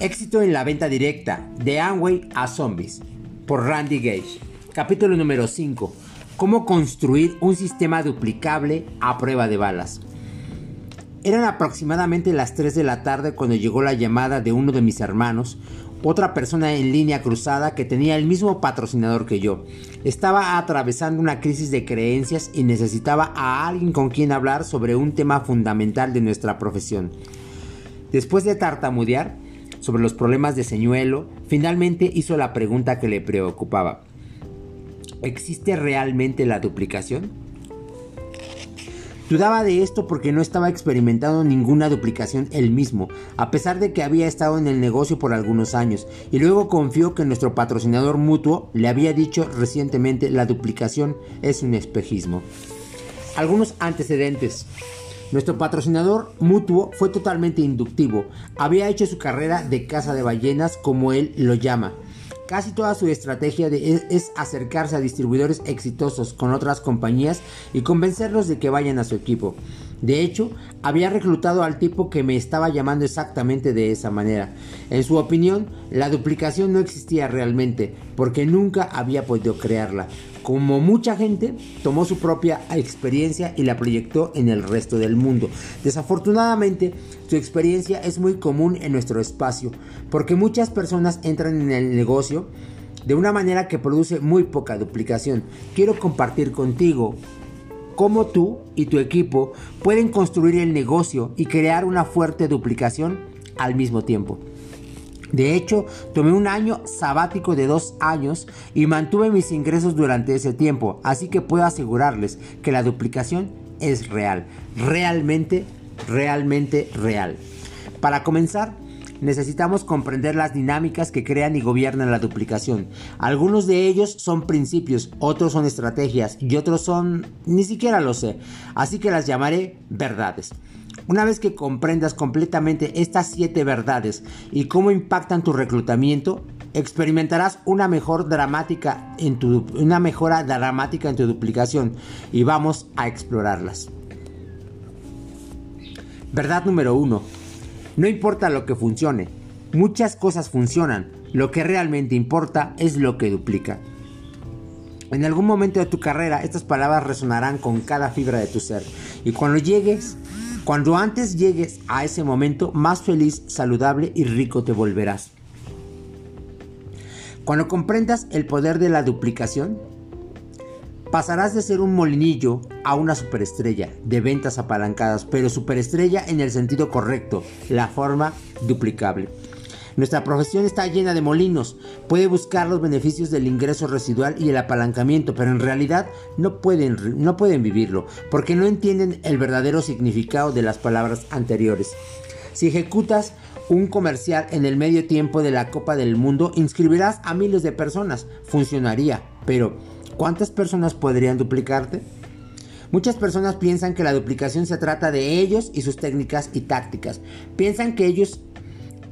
Éxito en la venta directa, de Amway a Zombies, por Randy Gage. Capítulo número 5. Cómo construir un sistema duplicable a prueba de balas. Eran aproximadamente las 3 de la tarde cuando llegó la llamada de uno de mis hermanos, otra persona en línea cruzada que tenía el mismo patrocinador que yo. Estaba atravesando una crisis de creencias y necesitaba a alguien con quien hablar sobre un tema fundamental de nuestra profesión. Después de tartamudear, sobre los problemas de señuelo, finalmente hizo la pregunta que le preocupaba. ¿Existe realmente la duplicación? Dudaba de esto porque no estaba experimentando ninguna duplicación él mismo, a pesar de que había estado en el negocio por algunos años, y luego confió que nuestro patrocinador mutuo le había dicho recientemente la duplicación es un espejismo. Algunos antecedentes. Nuestro patrocinador mutuo fue totalmente inductivo. Había hecho su carrera de caza de ballenas, como él lo llama. Casi toda su estrategia es, acercarse a distribuidores exitosos con otras compañías y convencerlos de que vayan a su equipo. De hecho, había reclutado al tipo que me estaba llamando exactamente de esa manera. En su opinión, la duplicación no existía realmente, porque nunca había podido crearla. Como mucha gente, tomó su propia experiencia y la proyectó en el resto del mundo. Desafortunadamente, su experiencia es muy común en nuestro espacio, porque muchas personas entran en el negocio de una manera que produce muy poca duplicación. Quiero compartir contigo cómo tú y tu equipo pueden construir el negocio y crear una fuerte duplicación al mismo tiempo. De hecho, tomé un año sabático de dos años y mantuve mis ingresos durante ese tiempo, así que puedo asegurarles que la duplicación es real, realmente, realmente real. Para comenzar, necesitamos comprender las dinámicas que crean y gobiernan la duplicación. Algunos de ellos son principios, otros son estrategias y otros son... ni siquiera lo sé, así que las llamaré verdades. Una vez que comprendas completamente estas siete verdades y cómo impactan tu reclutamiento, experimentarás una mejor dramática en tu, una mejora dramática en tu duplicación y vamos a explorarlas. Verdad número uno. No importa lo que funcione, muchas cosas funcionan. Lo que realmente importa es lo que duplica. En algún momento de tu carrera estas palabras resonarán con cada fibra de tu ser y cuando llegues cuando antes llegues a ese momento, más feliz, saludable y rico te volverás. Cuando comprendas el poder de la duplicación, pasarás de ser un molinillo a una superestrella de ventas apalancadas, pero superestrella en el sentido correcto, la forma duplicable. Nuestra profesión está llena de molinos. Puede buscar los beneficios del ingreso residual y el apalancamiento, pero en realidad no pueden, no pueden vivirlo, porque no entienden el verdadero significado de las palabras anteriores. Si ejecutas un comercial en el medio tiempo de la Copa del Mundo, inscribirás a miles de personas. Funcionaría, pero ¿cuántas personas podrían duplicarte? Muchas personas piensan que la duplicación se trata de ellos y sus técnicas y tácticas. Piensan que ellos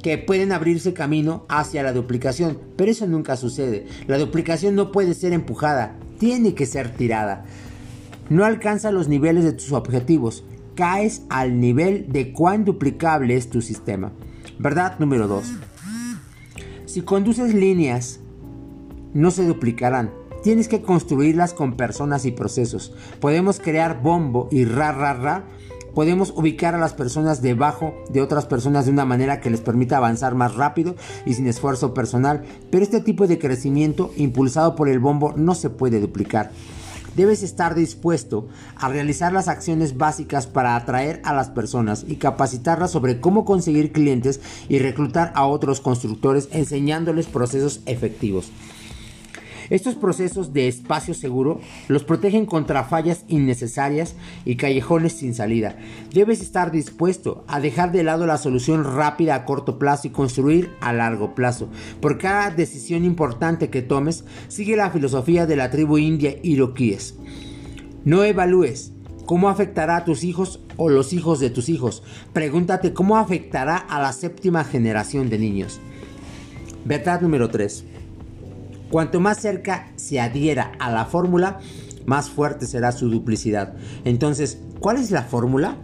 que pueden abrirse camino hacia la duplicación, pero eso nunca sucede. La duplicación no puede ser empujada, tiene que ser tirada. No alcanza los niveles de tus objetivos, caes al nivel de cuán duplicable es tu sistema. Verdad número 2. Si conduces líneas, no se duplicarán. Tienes que construirlas con personas y procesos. Podemos crear bombo y ra ra ra podemos ubicar a las personas debajo de otras personas de una manera que les permita avanzar más rápido y sin esfuerzo personal, pero este tipo de crecimiento impulsado por el bombo no se puede duplicar. Debes estar dispuesto a realizar las acciones básicas para atraer a las personas y capacitarlas sobre cómo conseguir clientes y reclutar a otros constructores enseñándoles procesos efectivos. Estos procesos de espacio seguro los protegen contra fallas innecesarias y callejones sin salida. Debes estar dispuesto a dejar de lado la solución rápida a corto plazo y construir a largo plazo. Por cada decisión importante que tomes, sigue la filosofía de la tribu india iroquíes. No evalúes cómo afectará a tus hijos o los hijos de tus hijos. Pregúntate cómo afectará a la séptima generación de niños. Verdad número 3. Cuanto más cerca se adhiera a la fórmula, más fuerte será su duplicidad. Entonces, ¿cuál es la fórmula?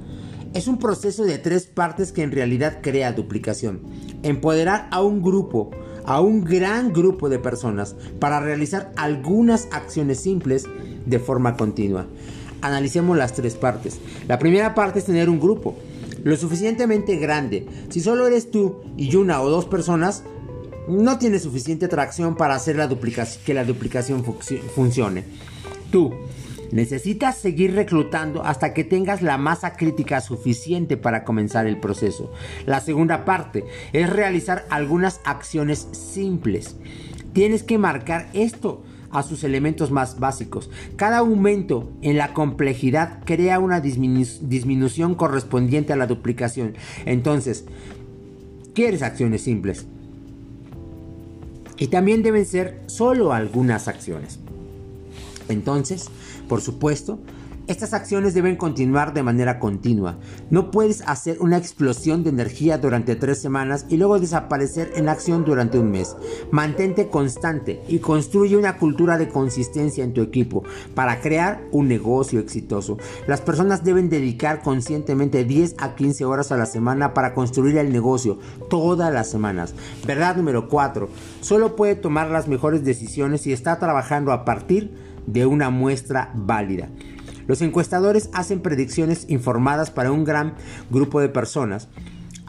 es un proceso de tres partes que en realidad crea duplicación. Empoderar a un grupo, a un gran grupo de personas para realizar algunas acciones simples de forma continua. Analicemos las tres partes. La primera parte es tener un grupo lo suficientemente grande. Si solo eres tú y una o dos personas, no tienes suficiente atracción para hacer la que la duplicación funcione. Tú necesitas seguir reclutando hasta que tengas la masa crítica suficiente para comenzar el proceso. La segunda parte es realizar algunas acciones simples. Tienes que marcar esto a sus elementos más básicos. Cada aumento en la complejidad crea una disminución correspondiente a la duplicación. Entonces, ¿quieres acciones simples? Y también deben ser solo algunas acciones. Entonces, por supuesto, estas acciones deben continuar de manera continua. No puedes hacer una explosión de energía durante tres semanas y luego desaparecer en acción durante un mes. Mantente constante y construye una cultura de consistencia en tu equipo para crear un negocio exitoso. Las personas deben dedicar conscientemente 10 a 15 horas a la semana para construir el negocio todas las semanas. Verdad número 4. Solo puede tomar las mejores decisiones si está trabajando a partir de una muestra válida. Los encuestadores hacen predicciones informadas para un gran grupo de personas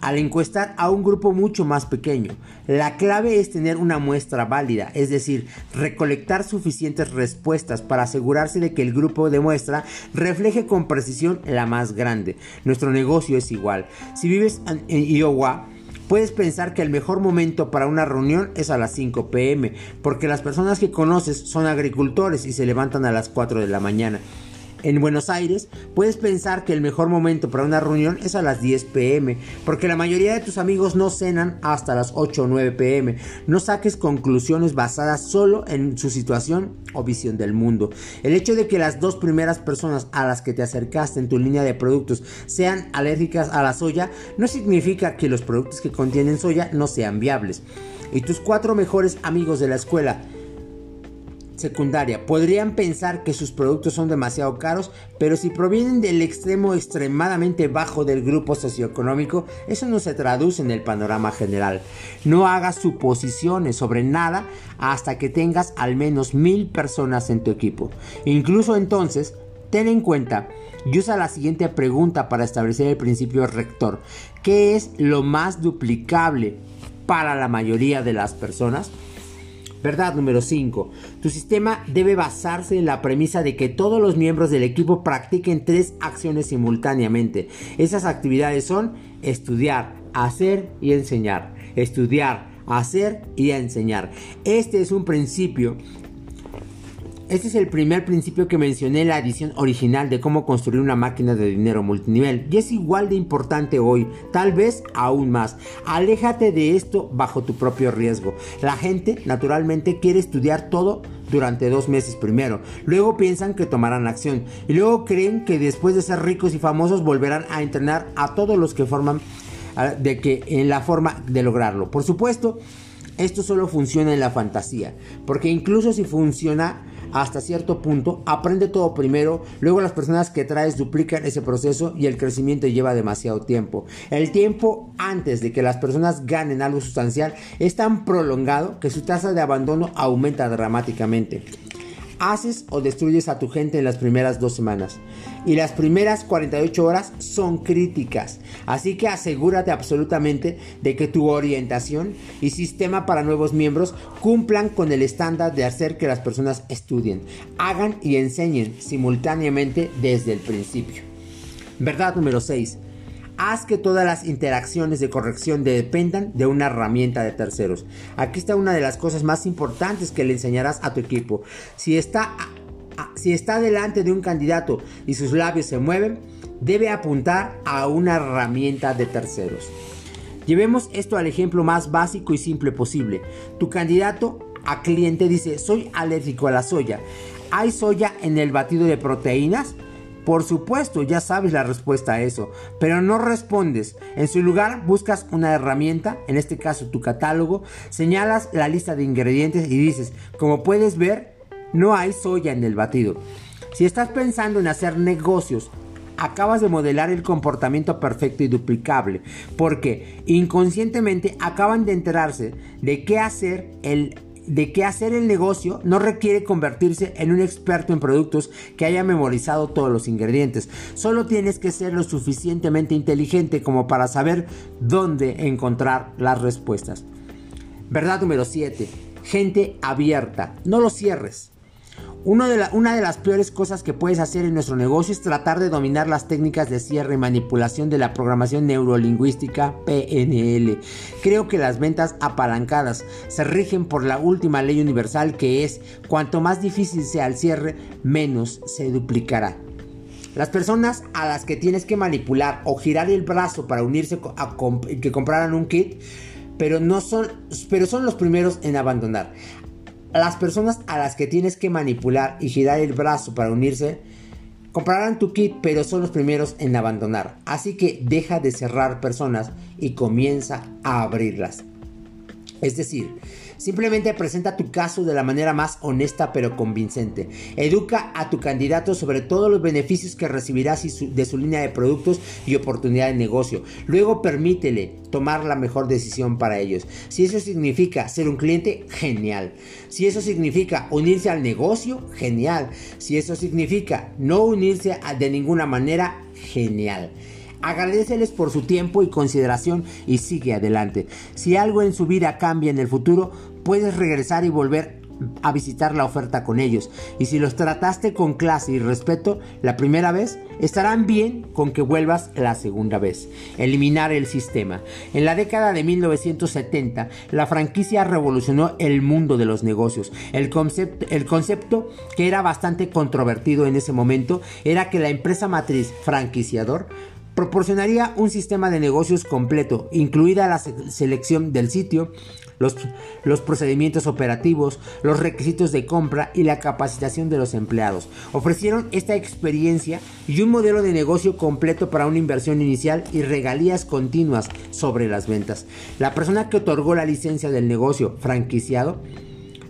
al encuestar a un grupo mucho más pequeño. La clave es tener una muestra válida, es decir, recolectar suficientes respuestas para asegurarse de que el grupo de muestra refleje con precisión la más grande. Nuestro negocio es igual. Si vives en Iowa, Puedes pensar que el mejor momento para una reunión es a las 5 pm, porque las personas que conoces son agricultores y se levantan a las 4 de la mañana en Buenos Aires, puedes pensar que el mejor momento para una reunión es a las 10 pm, porque la mayoría de tus amigos no cenan hasta las 8 o 9 pm. No saques conclusiones basadas solo en su situación o visión del mundo. El hecho de que las dos primeras personas a las que te acercaste en tu línea de productos sean alérgicas a la soya no significa que los productos que contienen soya no sean viables. Y tus cuatro mejores amigos de la escuela secundaria podrían pensar que sus productos son demasiado caros, pero si provienen del extremo extremadamente bajo del grupo socioeconómico, eso no se traduce en el panorama general. No hagas suposiciones sobre nada hasta que tengas al menos mil personas en tu equipo. Incluso entonces, ten en cuenta y usa la siguiente pregunta para establecer el principio rector. ¿Qué es lo más duplicable para la mayoría de las personas? Verdad número 5. Tu sistema debe basarse en la premisa de que todos los miembros del equipo practiquen tres acciones simultáneamente. Esas actividades son estudiar, hacer y enseñar. Estudiar, hacer y enseñar. Este es un principio este es el primer principio que mencioné en la edición original de cómo construir una máquina de dinero multinivel y es igual de importante hoy, tal vez aún más. Aléjate de esto bajo tu propio riesgo. La gente naturalmente quiere estudiar todo durante dos meses primero, luego piensan que tomarán acción y luego creen que después de ser ricos y famosos volverán a entrenar a todos los que forman de que en la forma de lograrlo. Por supuesto, esto solo funciona en la fantasía, porque incluso si funciona hasta cierto punto, aprende todo primero, luego las personas que traes duplican ese proceso y el crecimiento lleva demasiado tiempo. El tiempo antes de que las personas ganen algo sustancial es tan prolongado que su tasa de abandono aumenta dramáticamente haces o destruyes a tu gente en las primeras dos semanas. Y las primeras 48 horas son críticas. Así que asegúrate absolutamente de que tu orientación y sistema para nuevos miembros cumplan con el estándar de hacer que las personas estudien, hagan y enseñen simultáneamente desde el principio. Verdad número 6. Haz que todas las interacciones de corrección dependan de una herramienta de terceros. Aquí está una de las cosas más importantes que le enseñarás a tu equipo. Si está, si está delante de un candidato y sus labios se mueven, debe apuntar a una herramienta de terceros. Llevemos esto al ejemplo más básico y simple posible. Tu candidato a cliente dice, soy alérgico a la soya. ¿Hay soya en el batido de proteínas? Por supuesto, ya sabes la respuesta a eso, pero no respondes. En su lugar, buscas una herramienta, en este caso tu catálogo, señalas la lista de ingredientes y dices, como puedes ver, no hay soya en el batido. Si estás pensando en hacer negocios acabas de modelar el comportamiento perfecto y duplicable, porque inconscientemente acaban de enterarse de qué hacer el de qué hacer el negocio no requiere convertirse en un experto en productos que haya memorizado todos los ingredientes. Solo tienes que ser lo suficientemente inteligente como para saber dónde encontrar las respuestas. Verdad número 7. Gente abierta. No lo cierres una de las peores cosas que puedes hacer en nuestro negocio es tratar de dominar las técnicas de cierre y manipulación de la programación neurolingüística PNL. Creo que las ventas apalancadas se rigen por la última ley universal que es cuanto más difícil sea el cierre, menos se duplicará. Las personas a las que tienes que manipular o girar el brazo para unirse a que compraran un kit, pero no son, pero son los primeros en abandonar. Las personas a las que tienes que manipular y girar el brazo para unirse comprarán tu kit, pero son los primeros en abandonar. Así que deja de cerrar personas y comienza a abrirlas. Es decir, Simplemente presenta tu caso de la manera más honesta pero convincente. Educa a tu candidato sobre todos los beneficios que recibirás de su línea de productos y oportunidad de negocio. Luego permítele tomar la mejor decisión para ellos. Si eso significa ser un cliente, genial. Si eso significa unirse al negocio, genial. Si eso significa no unirse de ninguna manera, genial. Agradeceles por su tiempo y consideración y sigue adelante. Si algo en su vida cambia en el futuro, puedes regresar y volver a visitar la oferta con ellos. Y si los trataste con clase y respeto la primera vez, estarán bien con que vuelvas la segunda vez. Eliminar el sistema. En la década de 1970, la franquicia revolucionó el mundo de los negocios. El concepto, el concepto que era bastante controvertido en ese momento era que la empresa matriz franquiciador proporcionaría un sistema de negocios completo, incluida la selección del sitio, los, procedimientos operativos, los requisitos de compra y la capacitación de los empleados. Ofrecieron esta experiencia y un modelo de negocio completo para una inversión inicial y regalías continuas sobre las ventas. La persona que otorgó la licencia del negocio franquiciado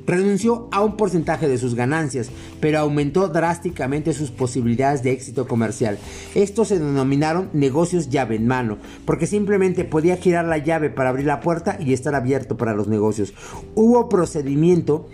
renunció a un porcentaje de sus ganancias, pero aumentó drásticamente sus posibilidades de éxito comercial. Estos se denominaron negocios llave en mano, porque simplemente podía girar la llave para abrir la puerta y estar abierto para los negocios. Hubo procedimiento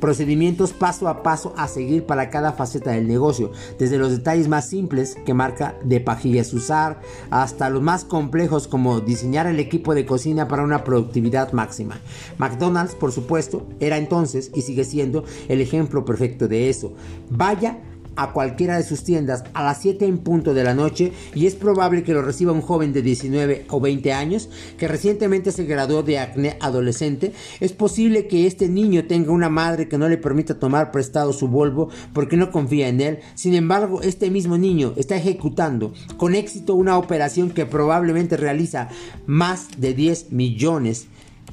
procedimientos paso a paso a seguir para cada faceta del negocio, desde los detalles más simples que marca de pajillas usar hasta los más complejos como diseñar el equipo de cocina para una productividad máxima. McDonald's, por supuesto, era entonces y sigue siendo el ejemplo perfecto de eso. Vaya a cualquiera de sus tiendas a las 7 en punto de la noche y es probable que lo reciba un joven de 19 o 20 años que recientemente se graduó de acné adolescente. Es posible que este niño tenga una madre que no le permita tomar prestado su Volvo porque no confía en él. Sin embargo, este mismo niño está ejecutando con éxito una operación que probablemente realiza más de 10 millones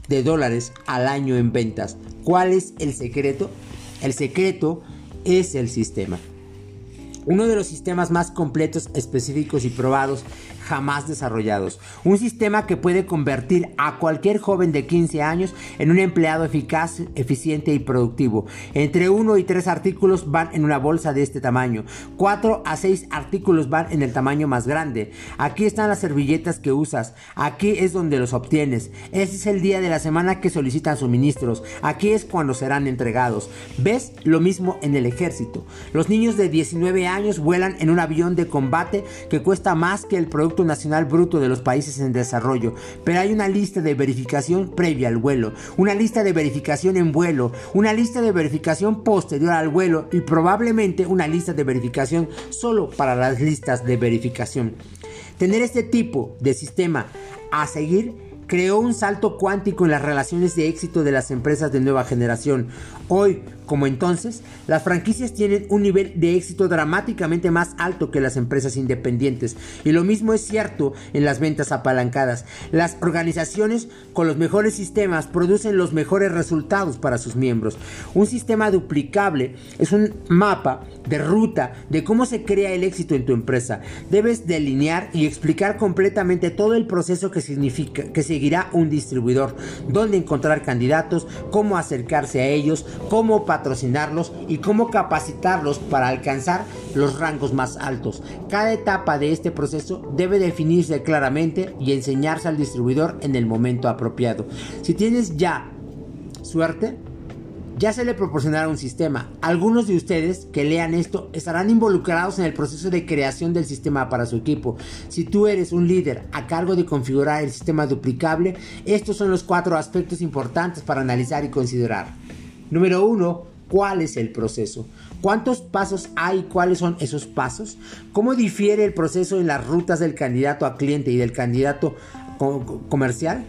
de dólares al año en ventas. ¿Cuál es el secreto? El secreto es el sistema. Uno de los sistemas más completos, específicos y probados jamás desarrollados. Un sistema que puede convertir a cualquier joven de 15 años en un empleado eficaz, eficiente y productivo. Entre 1 y 3 artículos van en una bolsa de este tamaño. 4 a 6 artículos van en el tamaño más grande. Aquí están las servilletas que usas. Aquí es donde los obtienes. Ese es el día de la semana que solicitan suministros. Aquí es cuando serán entregados. ¿Ves? Lo mismo en el ejército. Los niños de 19 años vuelan en un avión de combate que cuesta más que el producto Nacional Bruto de los países en desarrollo, pero hay una lista de verificación previa al vuelo, una lista de verificación en vuelo, una lista de verificación posterior al vuelo y probablemente una lista de verificación solo para las listas de verificación. Tener este tipo de sistema a seguir creó un salto cuántico en las relaciones de éxito de las empresas de nueva generación. Hoy, como entonces, las franquicias tienen un nivel de éxito dramáticamente más alto que las empresas independientes. Y lo mismo es cierto en las ventas apalancadas. Las organizaciones con los mejores sistemas producen los mejores resultados para sus miembros. Un sistema duplicable es un mapa de ruta de cómo se crea el éxito en tu empresa. Debes delinear y explicar completamente todo el proceso que significa que seguirá un distribuidor, dónde encontrar candidatos, cómo acercarse a ellos, cómo patrocinarlos y cómo capacitarlos para alcanzar los rangos más altos. Cada etapa de este proceso debe definirse claramente y enseñarse al distribuidor en el momento apropiado. Si tienes ya suerte, ya se le proporcionará un sistema. Algunos de ustedes que lean esto estarán involucrados en el proceso de creación del sistema para su equipo. Si tú eres un líder a cargo de configurar el sistema duplicable, estos son los cuatro aspectos importantes para analizar y considerar. Número uno, ¿cuál es el proceso? ¿Cuántos pasos hay? ¿Cuáles son esos pasos? ¿Cómo difiere el proceso en las rutas del candidato a cliente y del candidato comercial?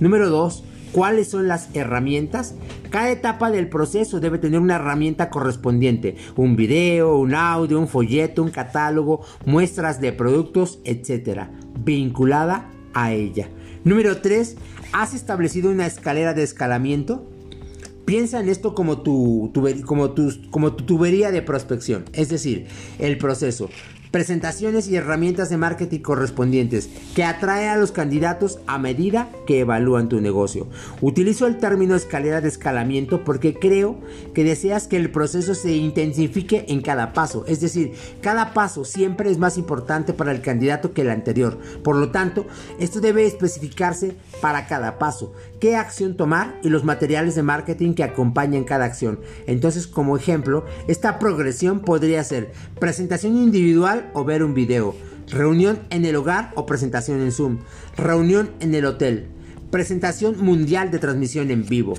Número dos, ¿Cuáles son las herramientas? Cada etapa del proceso debe tener una herramienta correspondiente, un video, un audio, un folleto, un catálogo, muestras de productos, etc., vinculada a ella. Número 3. ¿Has establecido una escalera de escalamiento? Piensa en esto como tu, como, como tu tubería de prospección, es decir, el proceso presentaciones y herramientas de marketing correspondientes que atrae a los candidatos a medida que evalúan tu negocio. Utilizo el término escalera de escalamiento porque creo que deseas que el proceso se intensifique en cada paso, es decir, cada paso siempre es más importante para el candidato que el anterior. Por lo tanto, esto debe especificarse para cada paso, qué acción tomar y los materiales de marketing que acompañan cada acción. Entonces, como ejemplo, esta progresión podría ser presentación individual o ver un video, reunión en el hogar o presentación en Zoom, reunión en el hotel, presentación mundial de transmisión en vivo.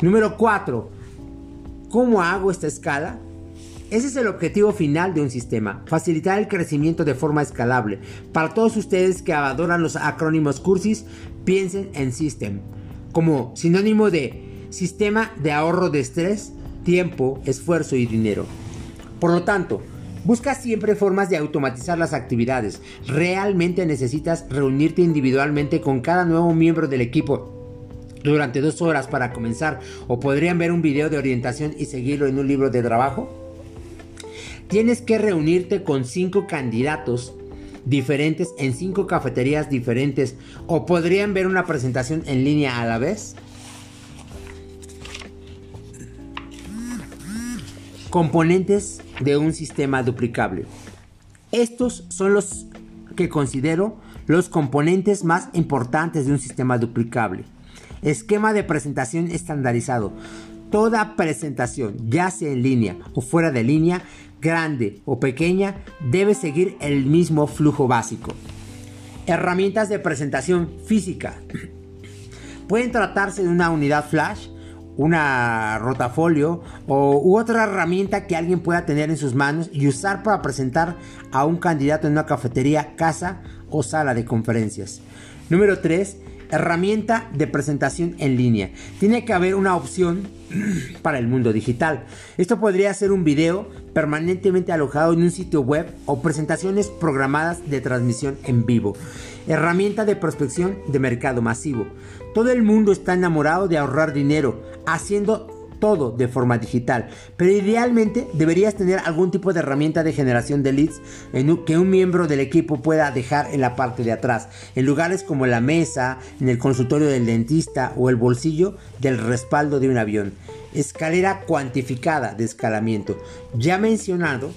Número 4. ¿Cómo hago esta escala? Ese es el objetivo final de un sistema, facilitar el crecimiento de forma escalable. Para todos ustedes que adoran los acrónimos cursis, piensen en System como sinónimo de sistema de ahorro de estrés, tiempo, esfuerzo y dinero. Por lo tanto, Busca siempre formas de automatizar las actividades. Realmente necesitas reunirte individualmente con cada nuevo miembro del equipo durante dos horas para comenzar o podrían ver un video de orientación y seguirlo en un libro de trabajo. Tienes que reunirte con cinco candidatos diferentes en cinco cafeterías diferentes o podrían ver una presentación en línea a la vez. Componentes de un sistema duplicable. Estos son los que considero los componentes más importantes de un sistema duplicable. Esquema de presentación estandarizado. Toda presentación, ya sea en línea o fuera de línea, grande o pequeña, debe seguir el mismo flujo básico. Herramientas de presentación física. Pueden tratarse de una unidad flash, una rotafolio o, u otra herramienta que alguien pueda tener en sus manos y usar para presentar a un candidato en una cafetería, casa o sala de conferencias. Número 3. Herramienta de presentación en línea. Tiene que haber una opción para el mundo digital. Esto podría ser un video permanentemente alojado en un sitio web o presentaciones programadas de transmisión en vivo. Herramienta de prospección de mercado masivo. Todo el mundo está enamorado de ahorrar dinero, haciendo todo de forma digital, pero idealmente deberías tener algún tipo de herramienta de generación de leads que un miembro del equipo pueda dejar en la parte de atrás, en lugares como la mesa, en el consultorio del dentista o el bolsillo del respaldo de un avión. Escalera cuantificada de escalamiento. Ya mencionado,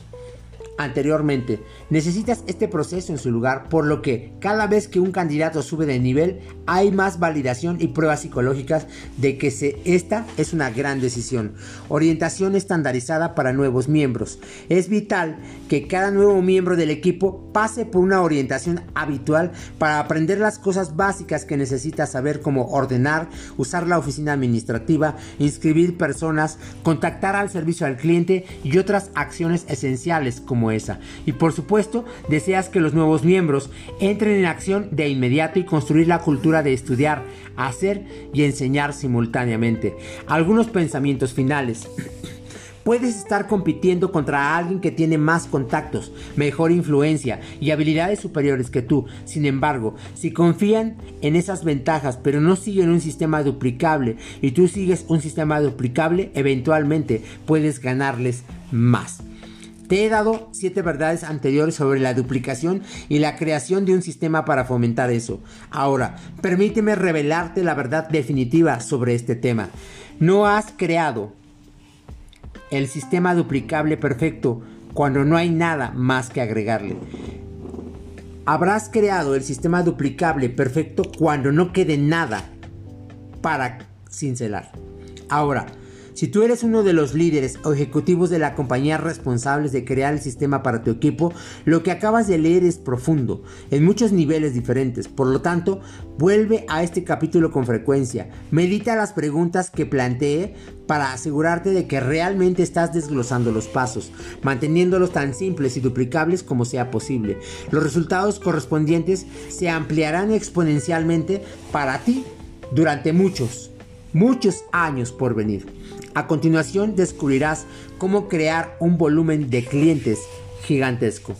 anteriormente. Necesitas este proceso en su lugar, por lo que cada vez que un candidato sube de nivel hay más validación y pruebas psicológicas de que se, esta es una gran decisión. Orientación estandarizada para nuevos miembros. Es vital que cada nuevo miembro del equipo pase por una orientación habitual para aprender las cosas básicas que necesita saber como ordenar, usar la oficina administrativa, inscribir personas, contactar al servicio al cliente y otras acciones esenciales como esa. Y por supuesto, deseas que los nuevos miembros entren en acción de inmediato y construir la cultura de estudiar, hacer y enseñar simultáneamente. Algunos pensamientos finales. Puedes estar compitiendo contra alguien que tiene más contactos, mejor influencia y habilidades superiores que tú. Sin embargo, si confían en esas ventajas pero no siguen un sistema duplicable y tú sigues un sistema duplicable, eventualmente puedes ganarles más. Te he dado siete verdades anteriores sobre la duplicación y la creación de un sistema para fomentar eso. Ahora, permíteme revelarte la verdad definitiva sobre este tema. No has creado el sistema duplicable perfecto cuando no hay nada más que agregarle. Habrás creado el sistema duplicable perfecto cuando no quede nada para cincelar. Ahora, si tú eres uno de los líderes o ejecutivos de la compañía responsables de crear el sistema para tu equipo, lo que acabas de leer es profundo, en muchos niveles diferentes. Por lo tanto, vuelve a este capítulo con frecuencia. Medita las preguntas que planteé para asegurarte de que realmente estás desglosando los pasos, manteniéndolos tan simples y duplicables como sea posible. Los resultados correspondientes se ampliarán exponencialmente para ti durante muchos, muchos años por venir. A continuación descubrirás cómo crear un volumen de clientes gigantesco.